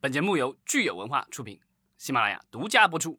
本节目由聚友文化出品，喜马拉雅独家播出。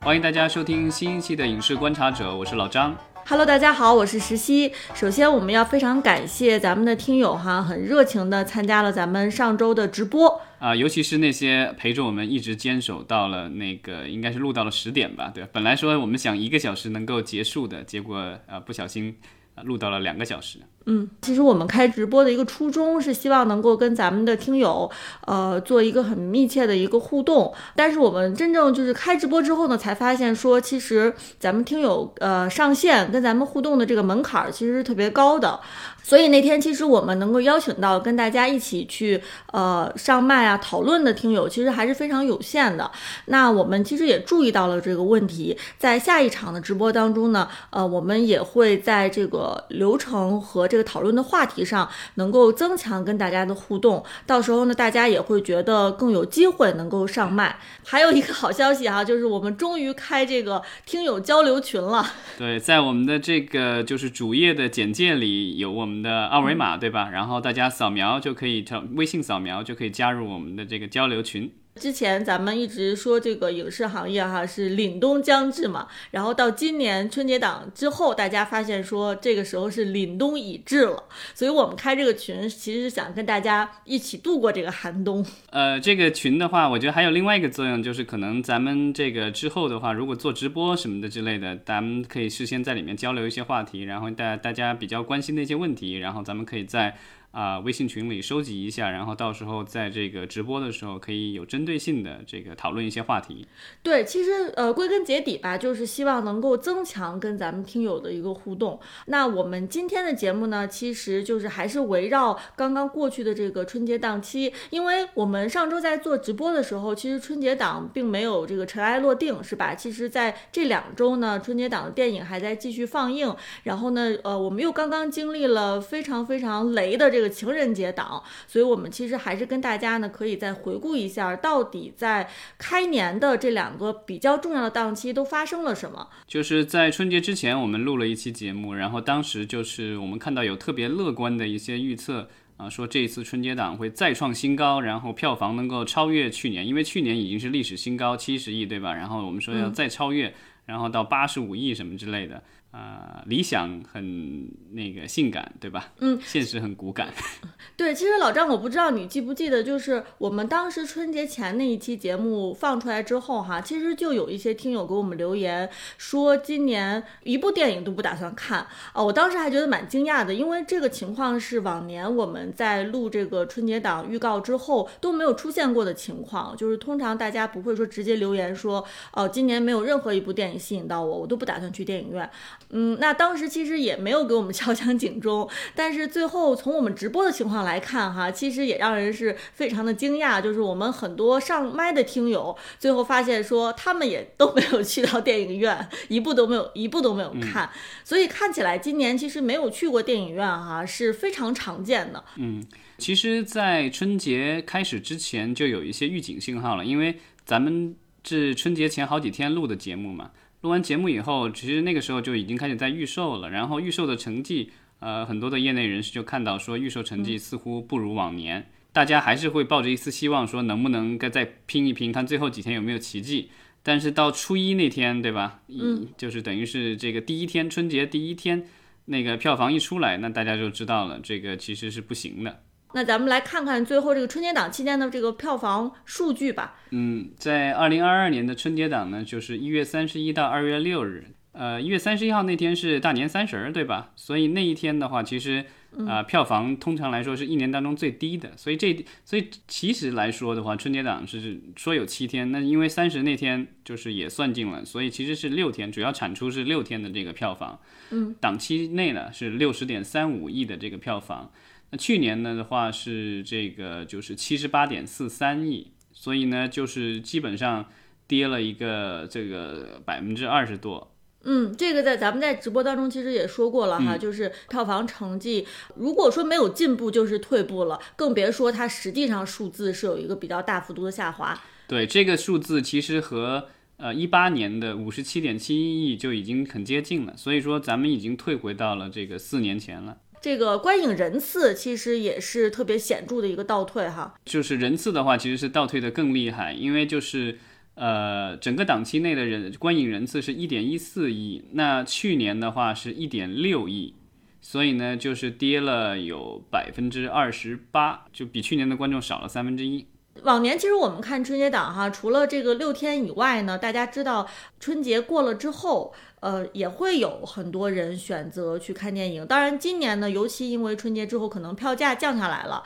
欢迎大家收听新一期的《影视观察者》，我是老张。Hello，大家好，我是石溪。首先，我们要非常感谢咱们的听友哈，很热情的参加了咱们上周的直播。啊、尤其是那些陪着我们一直坚守到了那个应该是录到了十点吧，对，本来说我们想一个小时能够结束的，结果呃不小心呃录到了两个小时。嗯，其实我们开直播的一个初衷是希望能够跟咱们的听友，呃，做一个很密切的一个互动。但是我们真正就是开直播之后呢，才发现说，其实咱们听友呃上线跟咱们互动的这个门槛其实是特别高的。所以那天其实我们能够邀请到跟大家一起去呃上麦啊讨论的听友，其实还是非常有限的。那我们其实也注意到了这个问题，在下一场的直播当中呢，呃，我们也会在这个流程和这个讨论的话题上，能够增强跟大家的互动。到时候呢，大家也会觉得更有机会能够上麦。还有一个好消息哈、就是我们终于开这个听友交流群了。对，在我们的这个就是主页的简介里有我们的二维码，对吧？然后大家扫描就可以，微信扫描就可以加入我们的这个交流群。之前咱们一直说这个影视行业哈是凛冬将至嘛，然后到今年春节档之后，大家发现说这个时候是凛冬已至了，所以我们开这个群其实是想跟大家一起度过这个寒冬。呃，这个群的话，我觉得还有另外一个作用，就是可能咱们这个之后的话，如果做直播什么的之类的，咱们可以事先在里面交流一些话题，然后大大家比较关心的一些问题，然后咱们可以在啊、微信群里收集一下，然后到时候在这个直播的时候可以有针对性的这个讨论一些话题。对，其实呃，归根结底吧，就是希望能够增强跟咱们听友的一个互动。那我们今天的节目呢，其实就是还是围绕刚刚过去的这个春节档期，因为我们上周在做直播的时候，其实春节档并没有这个尘埃落定，是吧？其实在这两周呢，春节档的电影还在继续放映，然后呢，呃，我们又刚刚经历了非常非常雷的这情人节档，所以我们其实还是跟大家呢，可以再回顾一下，到底在开年的这两个比较重要的档期都发生了什么。就是在春节之前，我们录了一期节目，然后当时就是我们看到有特别乐观的一些预测啊，说这一次春节档会再创新高，然后票房能够超越去年，因为去年已经是历史新高七十亿，对吧？然后我们说要再超越，然后到八十五亿什么之类的。啊、理想很那个性感，对吧？嗯，现实很骨感。对，其实老张，我不知道你记不记得，就是我们当时春节前那一期节目放出来之后哈，其实就有一些听友给我们留言说，今年一部电影都不打算看啊。我当时还觉得蛮惊讶的，因为这个情况是往年我们在录这个春节档预告之后都没有出现过的情况，就是通常大家不会说直接留言说，哦、今年没有任何一部电影吸引到我，我都不打算去电影院。嗯，那当时其实也没有给我们敲响警钟，但是最后从我们直播的情况来看，哈，其实也让人是非常的惊讶，就是我们很多上麦的听友，最后发现说他们也都没有去到电影院，一部都没有，一部都没有看，所以看起来今年其实没有去过电影院，哈，是非常常见的。嗯其实，在春节开始之前就有一些预警信号了，因为咱们是春节前好几天录的节目嘛，录完节目以后，其实那个时候就已经开始在预售了，然后预售的成绩，呃，很多的业内人士就看到说预售成绩似乎不如往年，大家还是会抱着一丝希望，说能不能该再拼一拼，看最后几天有没有奇迹。但是到初一那天，对吧？嗯，就是等于是这个第一天，春节第一天，那个票房一出来，那大家就知道了，这个其实是不行的。那咱们来看看最后这个春节档期间的这个票房数据吧。嗯，在二零二二年的春节档呢，就是一月三十一到二月六日。呃，一月三十一号那天是大年三十儿，对吧？所以那一天的话，其实啊、票房通常来说是一年当中最低的。所以这，所以其实来说的话，春节档是说有七天，那因为三十那天就是也算进了，所以其实是六天，主要产出是六天的这个票房。嗯，档期内呢是六十点三五亿的这个票房。那去年呢的话是这个就是七十八点四三亿，所以呢就是基本上跌了一个这个百分之二十多。嗯，这个在咱们在直播当中其实也说过了哈，就是票房成绩，如果说没有进步，就是退步了，更别说它实际上数字是有一个比较大幅度的下滑。对这个数字，其实和呃一八年的五十七点七一亿就已经很接近了，所以说咱们已经退回到了这个四年前了。这个观影人次其实也是特别显著的一个倒退哈。就是人次的话，其实是倒退的更厉害，因为就是呃，整个档期内的人观影人次是一点一四亿，那去年的话是一点六亿，所以呢，就是跌了有百分之二十八，就比去年的观众少了三分之一。往年其实我们看春节档哈，除了这个六天以外呢，大家知道春节过了之后，呃，也会有很多人选择去看电影。当然，今年呢，尤其因为春节之后可能票价降下来了。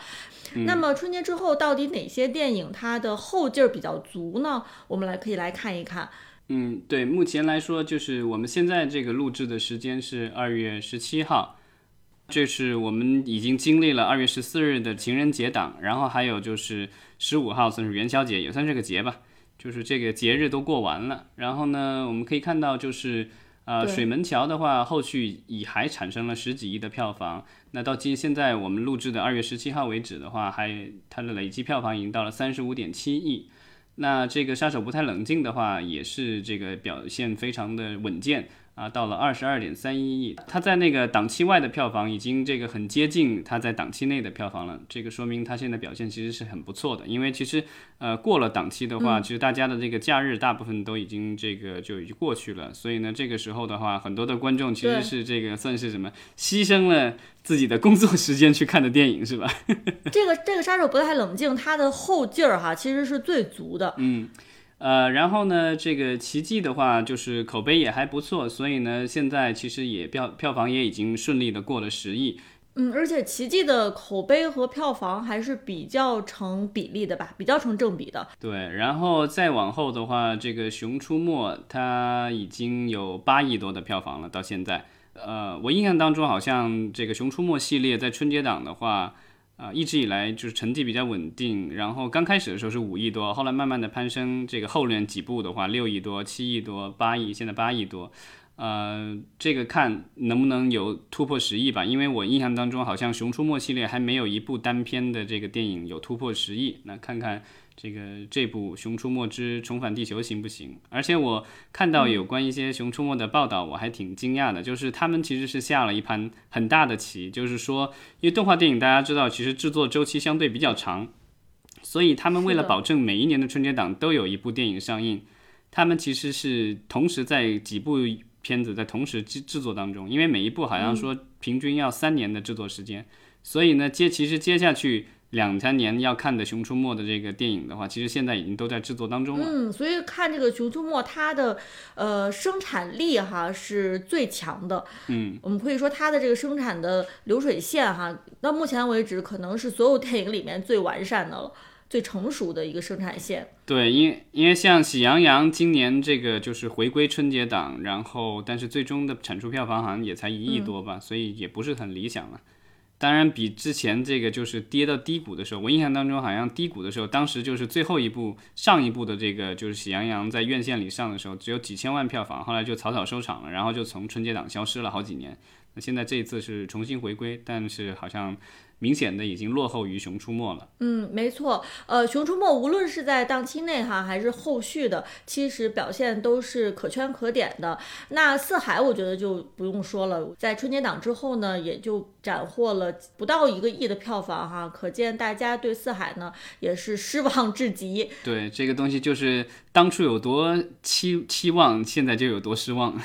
那么春节之后到底哪些电影它的后劲儿比较足呢？我们来可以来看一看。嗯，对，目前来说就是我们现在这个录制的时间是二月十七号。这是我们已经经历了二月十四日的情人节档，然后还有就是十五号算是元宵节，也算是个节吧，就是这个节日都过完了。然后呢，我们可以看到就是呃水门桥的话，后续已还产生了十几亿的票房。那到今现在我们录制的二月十七号为止的话，还它的累计票房已经到了三十五点七亿。那这个杀手不太冷静的话，也是这个表现非常的稳健。啊，到了二十二点三一亿，它在那个档期外的票房已经这个很接近它在档期内的票房了。这个说明它现在表现其实是很不错的。因为其实呃过了档期的话，其实大家的这个假日大部分都已经这个就已经过去了。所以呢，这个时候的话，很多的观众其实是这个算是什么牺牲了自己的工作时间去看的电影，是吧？这个这个杀手不太冷静，它的后劲儿哈其实是最足的。嗯。呃，然后呢，这个奇迹的话，就是口碑也还不错，所以呢，现在其实也票票房也已经顺利的过了十亿。嗯，而且奇迹的口碑和票房还是比较成比例的吧，比较成正比的。对，然后再往后的话，这个《熊出没》它已经有八亿多的票房了，到现在。呃，我印象当中好像这个《熊出没》系列在春节档的话。啊，一直以来就是成绩比较稳定，然后刚开始的时候是五亿多，后来慢慢的攀升，这个后面几步的话六亿多、七亿多、八亿，现在八亿多，呃，这个看能不能有突破十亿吧，因为我印象当中好像《熊出没》系列还没有一部单片的这个电影有突破十亿，那看看。这个这部《熊出没之重返地球》行不行？而且我看到有关一些《熊出没》的报道，我还挺惊讶的，就是他们其实是下了一盘很大的棋，就是说，因为动画电影大家知道，其实制作周期相对比较长，所以他们为了保证每一年的春节档都有一部电影上映，他们其实是同时在几部片子在同时制制作当中，因为每一部好像说平均要三年的制作时间，所以呢，接其实接下去。两三年要看的《熊出没》的这个电影的话，其实现在已经都在制作当中了。嗯，所以看这个《熊出没》，它的呃生产力哈是最强的。嗯，我们可以说它的这个生产的流水线哈，到目前为止可能是所有电影里面最完善的了，最成熟的一个生产线。对，因因为像《喜羊羊》今年这个就是回归春节档，然后但是最终的产出票房好像也才一亿多吧，所以也不是很理想了。当然，比之前这个就是跌到低谷的时候，我印象当中好像低谷的时候，当时就是最后一部上一部的这个就是《喜羊羊》在院线里上的时候，只有几千万票房，后来就草草收场了，然后就从春节档消失了好几年。那现在这一次是重新回归，但是好像。明显的已经落后于《熊出没》了。嗯，没错。呃，《熊出没》无论是在档期内哈，还是后续的，其实表现都是可圈可点的。那《四海》我觉得就不用说了，在春节档之后呢，也就斩获了不到一个亿的票房哈，可见大家对《四海》呢也是失望至极。对，这个东西就是当初有多期期望，现在就有多失望。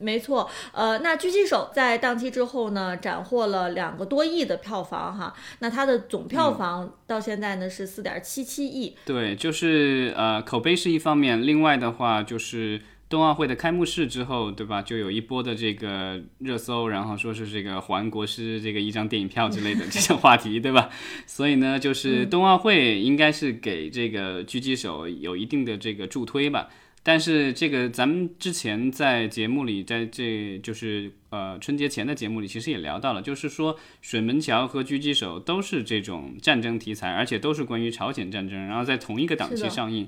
没错，呃，那狙击手在档期之后呢，斩获了两个多亿的票房哈，那它的总票房到现在呢是四点七七亿。对，就是呃，口碑是一方面，另外的话就是冬奥会的开幕式之后，对吧？就有一波的这个热搜，然后说是这个还国师这个一张电影票之类的 这些话题，对吧？所以呢，就是冬奥会应该是给这个狙击手有一定的这个助推吧。但是这个咱们之前在节目里，在这就是呃春节前的节目里，其实也聊到了，就是说水门桥和狙击手都是这种战争题材，而且都是关于朝鲜战争，然后在同一个档期上映，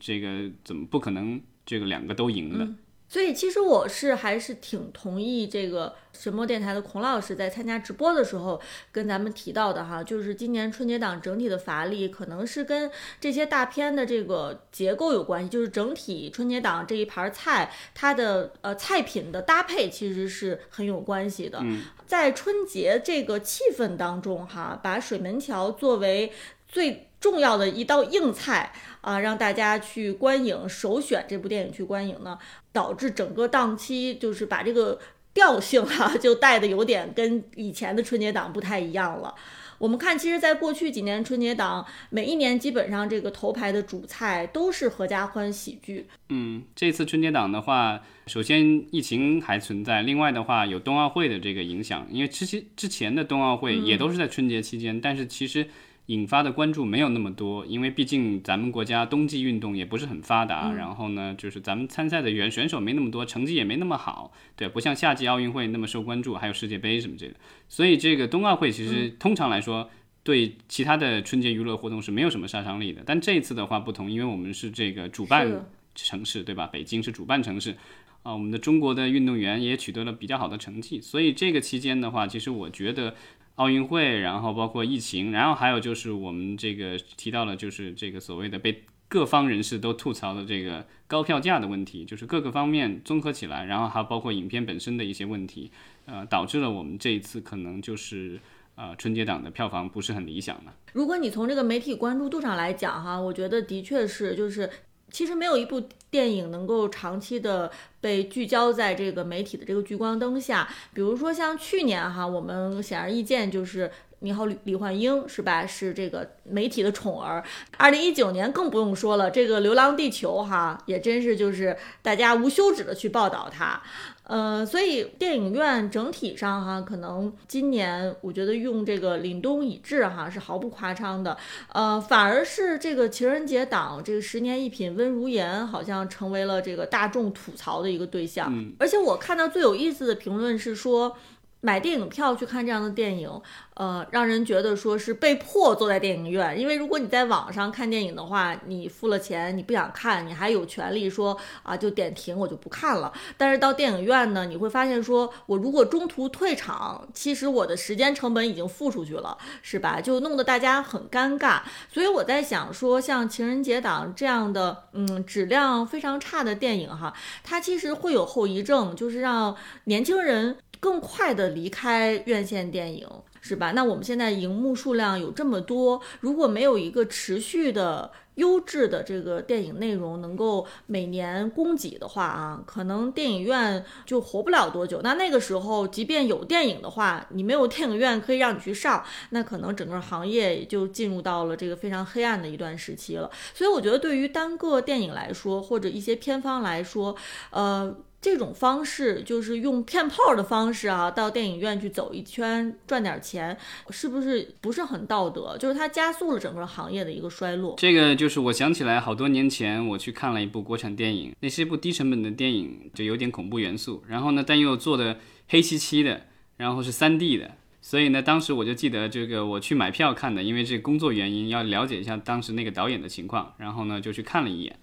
这个怎么不可能这个两个都赢的？所以其实我是还是挺同意这个神魔电台的孔老师在参加直播的时候跟咱们提到的哈，就是今年春节档整体的乏力可能是跟这些大片的这个结构有关系，就是整体春节档这一盘菜它的呃菜品的搭配其实是很有关系的。在春节这个气氛当中哈，把水门桥作为最重要的一道硬菜啊，让大家去观影，首选这部电影去观影呢，导致整个档期就是把这个调性哈、就带的有点跟以前的春节档不太一样了。我们看，其实，在过去几年春节档，每一年基本上这个头牌的主菜都是合家欢喜剧。嗯，这次春节档的话，首先疫情还存在，另外的话有冬奥会的这个影响，因为之前之前的冬奥会也都是在春节期间，但是其实。引发的关注没有那么多，因为毕竟咱们国家冬季运动也不是很发达，然后呢，就是咱们参赛的原选手没那么多，成绩也没那么好，对，不像夏季奥运会那么受关注，还有世界杯什么之类的。所以这个冬奥会其实通常来说，对其他的春节娱乐活动是没有什么杀伤力的。但这一次的话不同，因为我们是这个主办城市，对吧？北京是主办城市，啊，我们的中国的运动员也取得了比较好的成绩，所以这个期间的话，其实我觉得。奥运会，然后包括疫情，然后还有就是我们这个提到了，就是这个所谓的被各方人士都吐槽的这个高票价的问题，就是各个方面综合起来，然后还包括影片本身的一些问题，呃，导致了我们这一次可能就是呃春节档的票房不是很理想的。如果你从这个媒体关注度上来讲，哈，我觉得的确是，就是其实没有一部电影能够长期的。被聚焦在这个媒体的这个聚光灯下，比如说像去年哈，我们显而易见就是你好李李焕英是吧？是这个媒体的宠儿。二零一九年更不用说了，这个《流浪地球》哈也真是就是大家无休止的去报道它。呃，所以电影院整体上哈，可能今年我觉得用这个凛冬已至哈是毫不夸张的。呃，反而是这个情人节档这个十年一品温如言好像成为了这个大众吐槽的。一个对象，而且我看到最有意思的评论是说，买电影票去看这样的电影。呃，让人觉得说是被迫坐在电影院，因为如果你在网上看电影的话，你付了钱，你不想看，你还有权利说啊就点停，我就不看了。但是到电影院呢，你会发现说，我如果中途退场，其实我的时间成本已经付出去了，是吧？就弄得大家很尴尬。所以我在想说，像情人节档这样的，嗯，质量非常差的电影哈，它其实会有后遗症，就是让年轻人更快的离开院线电影。是吧？那我们现在荧幕数量有这么多，如果没有一个持续的优质的这个电影内容能够每年供给的话啊，可能电影院就活不了多久。那那个时候，即便有电影的话，你没有电影院可以让你去上，那可能整个行业也就进入到了这个非常黑暗的一段时期了。所以，我觉得对于单个电影来说，或者一些片方来说，呃。这种方式就是用骗炮的方式啊，到电影院去走一圈赚点钱，是不是不是很道德？就是它加速了整个行业的一个衰落。这个就是我想起来，好多年前我去看了一部国产电影，那是一部低成本的电影，就有点恐怖元素，然后呢，但又做的黑漆漆的，然后是三 D 的，所以呢，当时我就记得这个我去买票看的，因为这工作原因要了解一下当时那个导演的情况，然后呢就去看了一眼。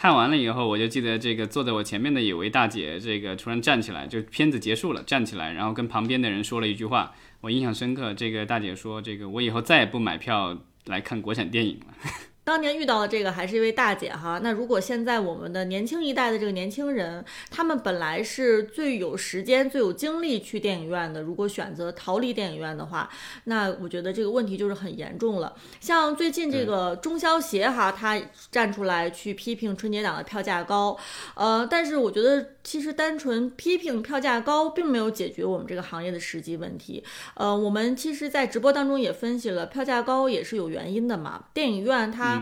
看完了以后，我就记得这个坐在我前面的有位大姐，这个突然站起来，就片子结束了，站起来，然后跟旁边的人说了一句话，我印象深刻。这个大姐说：“这个我以后再也不买票来看国产电影了。”当年遇到的这个还是一位大姐哈，那如果现在我们的年轻一代的这个年轻人，他们本来是最有时间、最有精力去电影院的，如果选择逃离电影院的话，那我觉得这个问题就是很严重了。像最近这个中消协哈，他站出来去批评春节档的票价高，呃，但是我觉得其实单纯批评票价高，并没有解决我们这个行业的实际问题。呃，我们其实，在直播当中也分析了，票价高也是有原因的嘛，电影院它。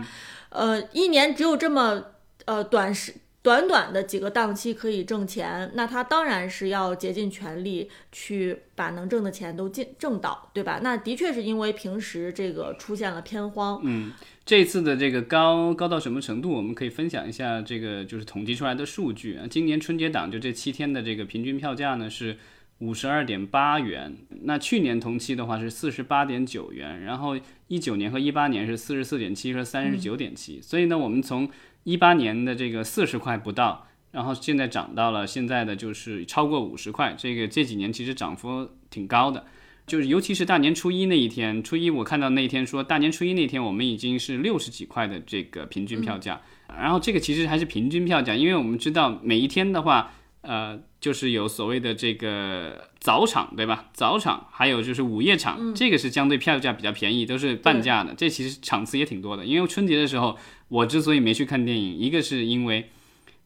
呃，一年只有这么呃短时短短的几个档期可以挣钱，那他当然是要竭尽全力去把能挣的钱都进挣到，对吧？那的确是因为平时这个出现了偏荒。嗯，这次的这个高高到什么程度？我们可以分享一下这个就是统计出来的数据啊。今年春节档就这七天的这个平均票价呢是。五十二点八元，那去年同期的话是四十八点九元，然后一九年和一八年是四十四点七和三十九点七，所以呢，我们从一八年的这个四十块不到，然后现在涨到了现在的就是超过五十块，这个这几年其实涨幅挺高的。就是尤其是大年初一那一天，初一我看到那一天说大年初一那天我们已经是六十几块的这个平均票价，然后这个其实还是平均票价，因为我们知道每一天的话，呃，就是有所谓的这个早场对吧？早场还有就是午夜场，这个是相对票价比较便宜，都是半价的。这其实场次也挺多的，因为春节的时候我之所以没去看电影，一个是因为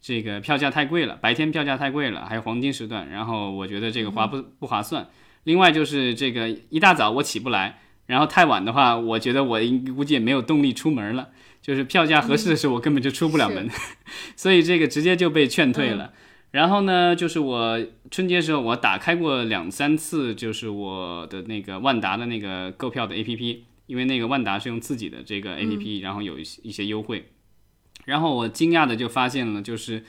这个票价太贵了，白天票价太贵了，还有黄金时段，然后我觉得这个划不不划算。另外就是这个一大早我起不来，然后太晚的话，我觉得我估计也没有动力出门了。就是票价合适的时候，我根本就出不了门，所以这个直接就被劝退了。然后呢，就是我春节时候我打开过两三次，就是我的那个万达的那个购票的 APP，因为那个万达是用自己的这个 APP，然后有一些一些优惠。然后我惊讶的就发现了，就是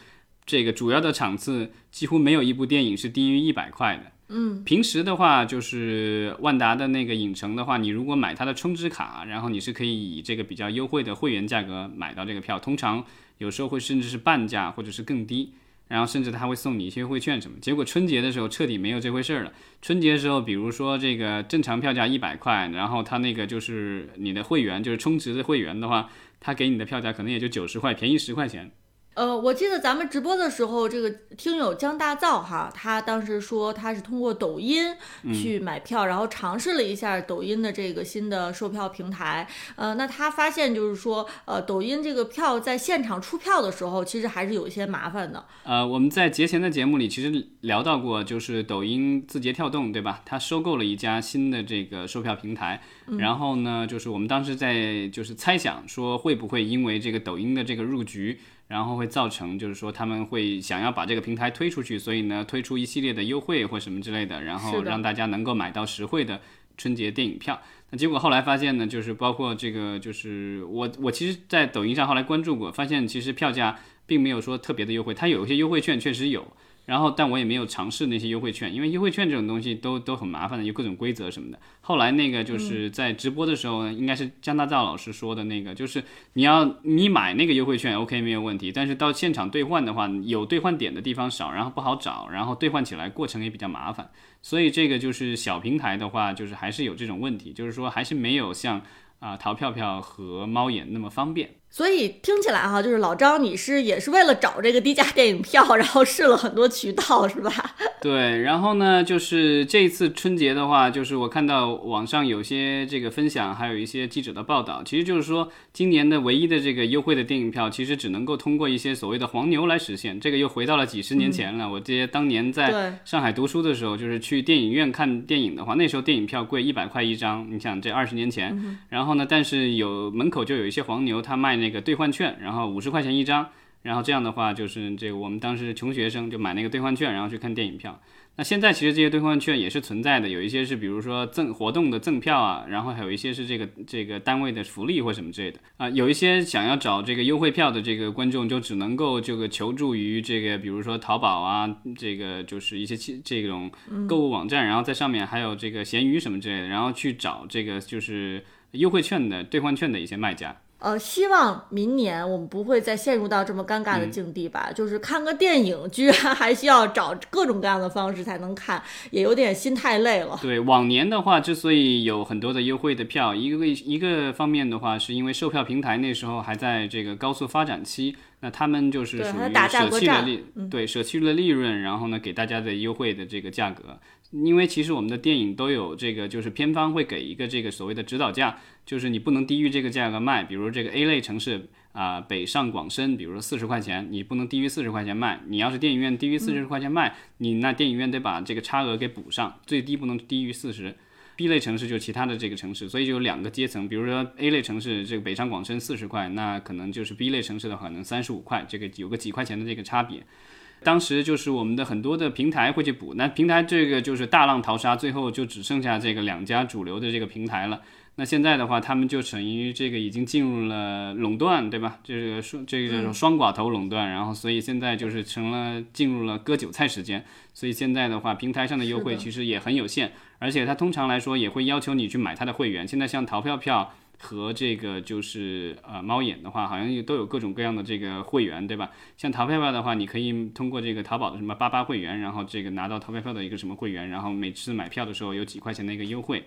这个主要的场次几乎没有一部电影是低于一百块的。嗯，平时的话，就是万达的那个影城的话，你如果买它的充值卡，然后你是可以以这个比较优惠的会员价格买到这个票，通常有时候会甚至是半价或者是更低，然后甚至他会送你一些优惠券什么。结果春节的时候彻底没有这回事了。春节的时候，比如说这个正常票价一百块，然后他那个就是你的会员，就是充值的会员的话，他给你的票价可能也就九十块，便宜十块钱。呃，我记得咱们直播的时候，这个听友江大造哈，他当时说他是通过抖音去买票，然后尝试了一下抖音的这个新的售票平台。呃，那他发现就是说，呃，抖音这个票在现场出票的时候，其实还是有一些麻烦的。呃，我们在节前的节目里其实聊到过，就是抖音字节跳动对吧？他收购了一家新的这个售票平台，然后呢，就是我们当时在就是猜想说，会不会因为这个抖音的这个入局。然后会造成，就是说他们会想要把这个平台推出去，所以呢推出一系列的优惠或什么之类的，然后让大家能够买到实惠的春节电影票。那结果后来发现呢，就是包括这个，就是我我其实，在抖音上后来关注过，发现其实票价并没有说特别的优惠，它有一些优惠券确实有。然后，但我也没有尝试那些优惠券，因为优惠券这种东西都都很麻烦的，有各种规则什么的。后来那个就是在直播的时候，应该是江大造老师说的那个，就是你要你买那个优惠券，OK 没有问题，但是到现场兑换的话，有兑换点的地方少，然后不好找，然后兑换起来过程也比较麻烦。所以这个就是小平台的话，就是还是有这种问题，就是说还是没有像啊淘票票和猫眼那么方便。所以听起来哈，就是老张，你是也是为了找这个低价电影票，然后试了很多渠道，是吧？对，然后呢，就是这一次春节的话，就是我看到网上有些这个分享，还有一些记者的报道，其实就是说，今年的唯一的这个优惠的电影票，其实只能够通过一些所谓的黄牛来实现。这个又回到了几十年前了。我记得当年在上海读书的时候，就是去电影院看电影的话，那时候电影票贵一百块一张，你想这二十年前，然后呢，但是有门口就有一些黄牛，他卖。那个兑换券，然后五十块钱一张，然后这样的话就是这个我们当时穷学生就买那个兑换券，然后去看电影票。那现在其实这些兑换券也是存在的，有一些是比如说赠活动的赠票啊，然后还有一些是这个这个单位的福利或什么之类的啊。有一些想要找这个优惠票的这个观众就只能够这个求助于这个比如说淘宝啊，这个就是一些这种购物网站，然后在上面还有这个闲鱼什么之类的，然后去找这个就是优惠券的兑换券的一些卖家。呃，希望明年我们不会再陷入到这么尴尬的境地吧？就是看个电影，居然还需要找各种各样的方式才能看，也有点心太累了。对，往年的话，之所以有很多的优惠的票，一个一个方面的话，是因为售票平台那时候还在这个高速发展期，那他们就是属于舍弃了利，对，舍弃了利润，然后呢，给大家的优惠的这个价格。因为其实我们的电影都有这个，就是片方会给一个这个所谓的指导价，就是你不能低于这个价格卖。比如这个 A 类城市啊，北上广深，比如说四十块钱，你不能低于四十块钱卖。你要是电影院低于四十块钱卖，你那电影院得把这个差额给补上，最低不能低于四十。B 类城市就其他的这个城市，所以就有两个阶层。比如说 A 类城市，这个北上广深四十块，那可能就是 B 类城市的话，可能三十五块，这个有个几块钱的这个差别。当时就是我们的很多的平台会去补，那平台这个就是大浪淘沙，最后就只剩下这个两家主流的这个平台了。那现在的话，他们就等于这个已经进入了垄断，对吧？这个双这个双寡头垄断，然后所以现在就是成了进入了割韭菜时间。所以现在的话，平台上的优惠其实也很有限，而且它通常来说也会要求你去买它的会员。现在像淘票票。和这个就是呃猫眼的话，好像都有各种各样的这个会员，对吧？像淘票票的话，你可以通过这个淘宝的什么八八会员，然后这个拿到淘票票的一个什么会员，然后每次买票的时候有几块钱的一个优惠。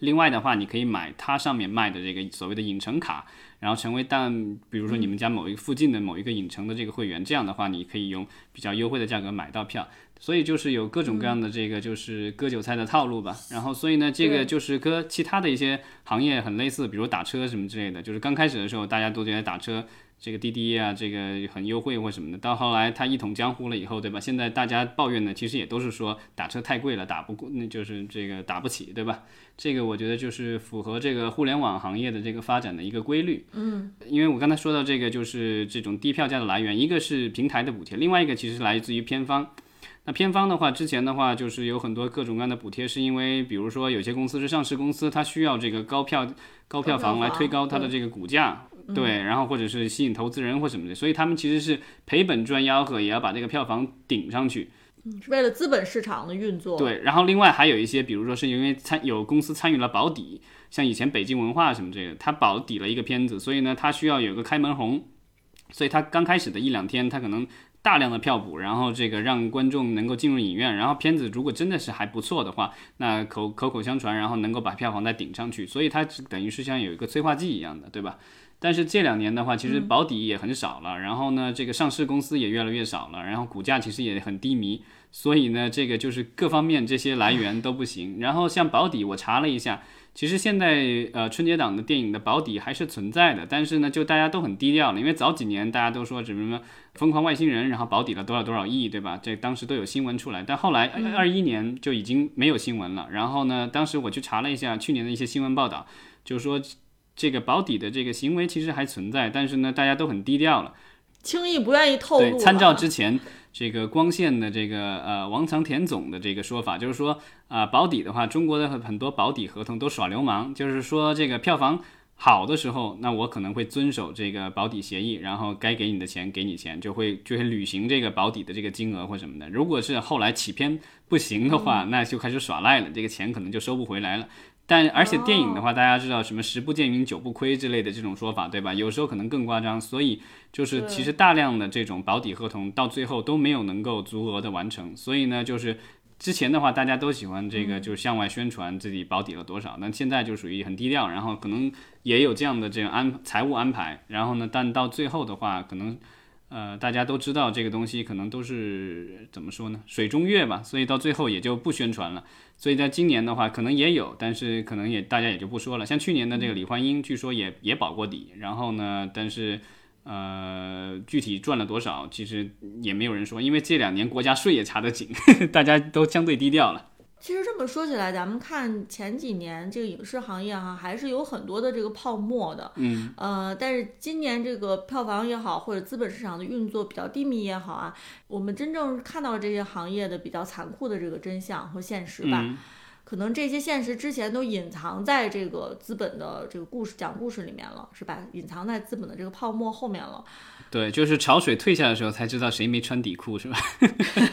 另外的话，你可以买它上面卖的这个所谓的影城卡，然后成为但比如说你们家某一附近的某一个影城的这个会员，这样的话你可以用比较优惠的价格买到票。所以就是有各种各样的这个就是割韭菜的套路吧。然后所以呢，这个就是跟其他的一些行业很类似，比如打车什么之类的。就是刚开始的时候大家都觉得打车。这个滴滴啊，这个很优惠或什么的，到后来它一统江湖了以后，对吧？现在大家抱怨的其实也都是说打车太贵了，打不过，那就是这个打不起，对吧？这个我觉得就是符合这个互联网行业的这个发展的一个规律。嗯，因为我刚才说到这个，就是这种低票价的来源，一个是平台的补贴，另外一个其实来自于偏方。那偏方的话，之前的话就是有很多各种各样的补贴，是因为比如说有些公司是上市公司，它需要这个高票高票房来推高它的这个股价。对，然后或者是吸引投资人或什么的，所以他们其实是赔本赚吆喝，也要把这个票房顶上去，是为了资本市场的运作。对，然后另外还有一些，比如说是因为参有公司参与了保底，像以前北京文化什么这个，它保底了一个片子，所以呢，它需要有个开门红，所以它刚开始的一两天，它可能大量的票补，然后这个让观众能够进入影院，然后片子如果真的是还不错的话，那口口口相传，然后能够把票房再顶上去，所以它等于是像有一个催化剂一样的，对吧？但是这两年的话，其实保底也很少了，然后呢，这个上市公司也越来越少了，然后股价其实也很低迷，所以呢，这个就是各方面这些来源都不行。然后像保底，我查了一下，其实现在呃春节档的电影的保底还是存在的，但是呢，就大家都很低调了，因为早几年大家都说什么疯狂外星人，然后保底了多少多少亿，对吧？这当时都有新闻出来，但后来二一年就已经没有新闻了。然后呢，当时我去查了一下去年的一些新闻报道，就是说。这个保底的这个行为其实还存在，但是呢，大家都很低调了，轻易不愿意透露。对，参照之前这个光线的这个呃王长田总的这个说法，就是说啊保底的话，中国的很多保底合同都耍流氓，就是说这个票房好的时候，那我可能会遵守这个保底协议，然后该给你的钱给你钱，就会就会履行这个保底的这个金额或什么的。如果是后来起片不行的话，那就开始耍赖了，这个钱可能就收不回来了。但而且电影的话，大家知道什么十不见云九不亏之类的这种说法，对吧？有时候可能更夸张，所以就是其实大量的这种保底合同到最后都没有能够足额的完成。所以呢，就是之前的话大家都喜欢这个，就是向外宣传自己保底了多少。那现在就属于很低调，然后可能也有这样的这种安财务安排。然后呢，但到最后的话，可能呃大家都知道这个东西可能都是怎么说呢？水中月吧，所以到最后也就不宣传了。所以在今年的话，可能也有，但是可能也大家也就不说了。像去年的这个李焕英，据说也也保过底，然后呢，但是呃，具体赚了多少，其实也没有人说，因为这两年国家税也查得紧，大家都相对低调了。其实这么说起来，咱们看前几年这个影视行业哈，还是有很多的这个泡沫的。嗯。呃，但是今年这个票房也好，或者资本市场的运作比较低迷也好啊，我们真正看到了这些行业的比较残酷的这个真相和现实吧。嗯。可能这些现实之前都隐藏在这个资本的这个故事讲故事里面了，是吧？隐藏在资本的这个泡沫后面了。对，就是潮水退下的时候才知道谁没穿底裤，是吧？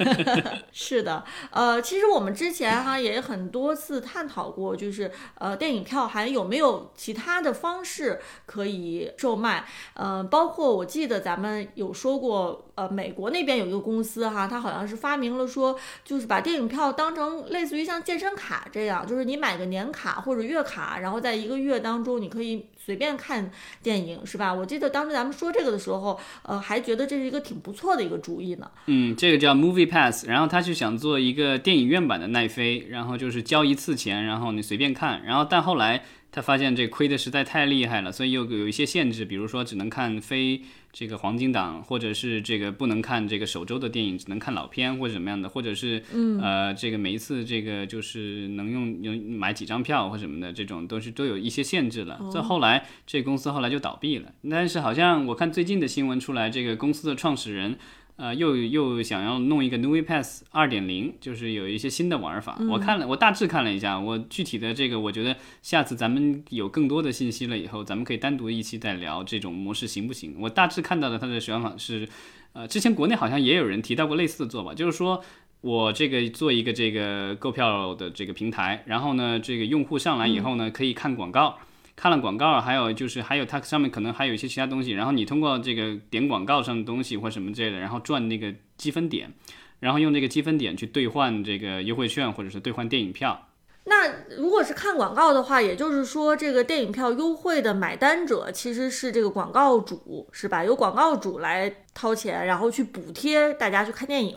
是的，呃，其实我们之前哈也很多次探讨过，就是呃电影票还有没有其他的方式可以售卖？呃，包括我记得咱们有说过，呃，美国那边有一个公司哈，它好像是发明了说，就是把电影票当成类似于像健身卡这样，就是你买个年卡或者月卡，然后在一个月当中你可以。随便看电影是吧？我记得当时咱们说这个的时候，呃，还觉得这是一个挺不错的一个主意呢。嗯，这个叫 Movie Pass，然后他是想做一个电影院版的奈飞，然后就是交一次钱，然后你随便看，然后但后来。他发现这亏的实在太厉害了，所以又有一些限制，比如说只能看非这个黄金档，或者是这个不能看这个首周的电影，只能看老片或者怎么样的，或者是呃这个每一次这个就是能用用买几张票或什么的，这种都是都有一些限制了。这后来这公司后来就倒闭了，但是好像我看最近的新闻出来，这个公司的创始人。呃，又又想要弄一个 Movie Pass 二点零，就是有一些新的玩法。我看了，我大致看了一下，我具体的这个，我觉得下次咱们有更多的信息了以后，咱们可以单独一期再聊这种模式行不行？我大致看到的它的想法是，呃，之前国内好像也有人提到过类似的做法，就是说我这个做一个这个购票的这个平台，然后呢，这个用户上来以后呢，可以看广告。看了广告，还有就是还有它上面可能还有一些其他东西，然后你通过这个点广告上的东西或什么之类的，然后赚那个积分点，然后用这个积分点去兑换这个优惠券或者是兑换电影票。那如果是看广告的话，也就是说，这个电影票优惠的买单者其实是这个广告主，是吧？由广告主来掏钱，然后去补贴大家去看电影，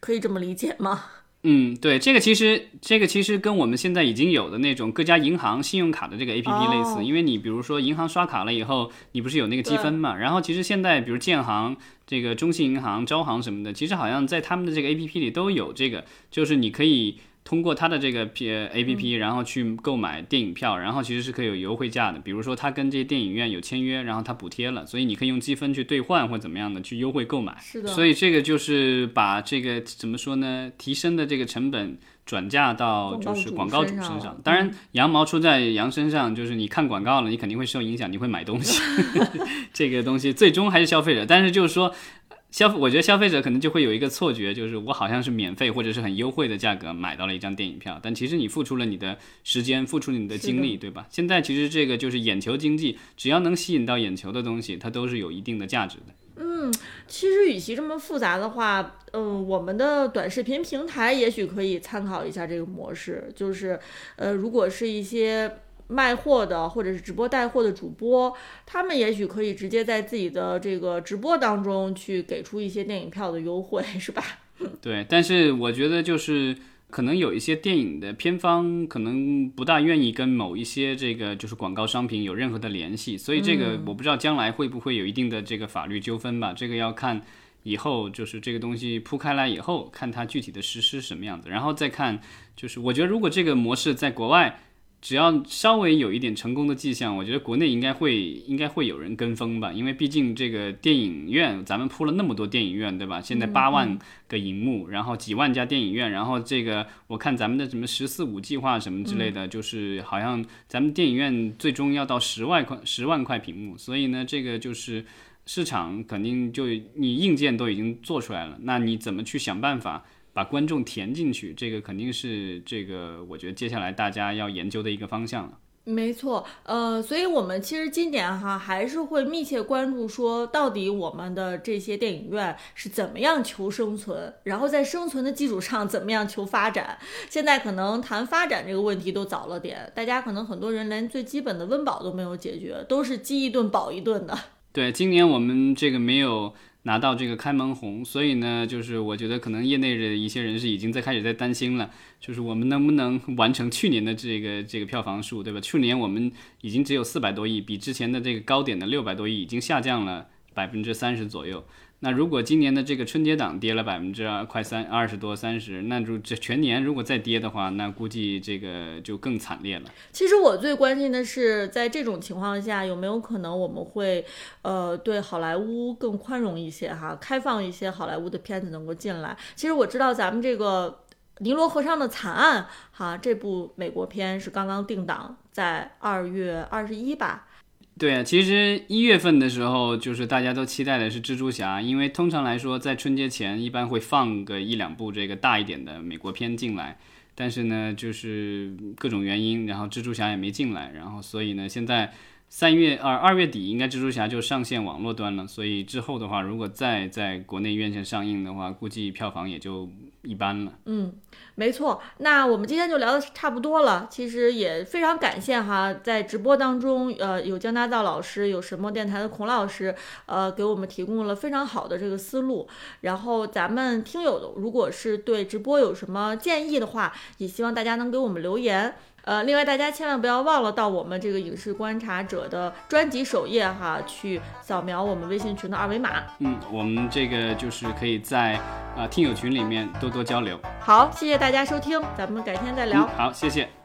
可以这么理解吗？嗯，对，这个其实这个其实跟我们现在已经有的那种各家银行信用卡的这个 A P P 类似，因为你比如说银行刷卡了以后，你不是有那个积分嘛？然后其实现在比如建行、这个中信银行、招行什么的，其实好像在他们的这个 A P P 里都有这个，就是你可以。通过它的这个 P A P P，然后去购买电影票，然后其实是可以有优惠价的。比如说，它跟这些电影院有签约，然后它补贴了，所以你可以用积分去兑换或怎么样的去优惠购买。是的。所以这个就是把这个怎么说呢？提升的这个成本转嫁到就是广告主身上。当然，羊毛出在羊身上，就是你看广告了，你肯定会受影响，你会买东西。这个东西最终还是消费者，但是就是说。消，我觉得消费者可能就会有一个错觉，就是我好像是免费或者是很优惠的价格买到了一张电影票，但其实你付出了你的时间，付出了你的精力，对吧？现在其实这个就是眼球经济，只要能吸引到眼球的东西，它都是有一定的价值的。嗯，其实与其这么复杂的话，嗯，我们的短视频平台也许可以参考一下这个模式，就是，呃，如果是一些。卖货的或者是直播带货的主播，他们也许可以直接在自己的这个直播当中去给出一些电影票的优惠，是吧？对，但是我觉得就是可能有一些电影的片方可能不大愿意跟某一些这个就是广告商品有任何的联系，所以这个我不知道将来会不会有一定的这个法律纠纷吧？这个要看以后就是这个东西铺开来以后，看它具体的实施什么样子，然后再看就是我觉得如果这个模式在国外。只要稍微有一点成功的迹象，我觉得国内应该会应该会有人跟风吧，因为毕竟这个电影院咱们铺了那么多电影院，对吧？现在八万个荧幕，然后几万家电影院，然后这个我看咱们的什么“十四五”计划什么之类的，就是好像咱们电影院最终要到十万块十万块屏幕，所以呢，这个就是市场肯定就你硬件都已经做出来了，那你怎么去想办法？把观众填进去，这个肯定是这个，我觉得接下来大家要研究的一个方向了。没错，呃，所以我们其实今年哈还是会密切关注，说到底我们的这些电影院是怎么样求生存，然后在生存的基础上怎么样求发展。现在可能谈发展这个问题都早了点，大家可能很多人连最基本的温饱都没有解决，都是饥一顿饱一顿的。对，今年我们这个没有。拿到这个开门红，所以呢，就是我觉得可能业内的一些人士已经在开始在担心了，就是我们能不能完成去年的这个这个票房数，对吧？去年我们已经只有四百多亿，比之前的这个高点的六百多亿已经下降了百分之三十左右。那如果今年的这个春节档跌了百分之二，快三二十多三十，那如这全年如果再跌的话，那估计这个就更惨烈了。其实我最关心的是，在这种情况下，有没有可能我们会，呃，对好莱坞更宽容一些哈，开放一些好莱坞的片子能够进来。其实我知道咱们这个《尼罗河上的惨案》哈，这部美国片是刚刚定档在二月二十一吧。对啊，其实一月份的时候，就是大家都期待的是蜘蛛侠，因为通常来说，在春节前一般会放个一两部这个大一点的美国片进来，但是呢，就是各种原因，然后蜘蛛侠也没进来，然后所以呢，现在。三月二二月底应该蜘蛛侠就上线网络端了，所以之后的话，如果再在国内院线上映的话，估计票房也就一般了。嗯，没错。那我们今天就聊的差不多了。其实也非常感谢哈，在直播当中，呃，有江大造老师，有神墨电台的孔老师，呃，给我们提供了非常好的这个思路。然后咱们听友如果是对直播有什么建议的话，也希望大家能给我们留言。呃，另外大家千万不要忘了到我们这个影视观察者的专辑首页哈，去扫描我们微信群的二维码。嗯，我们这个就是可以在啊听友群里面多多交流。好，谢谢大家收听，咱们改天再聊。好，谢谢。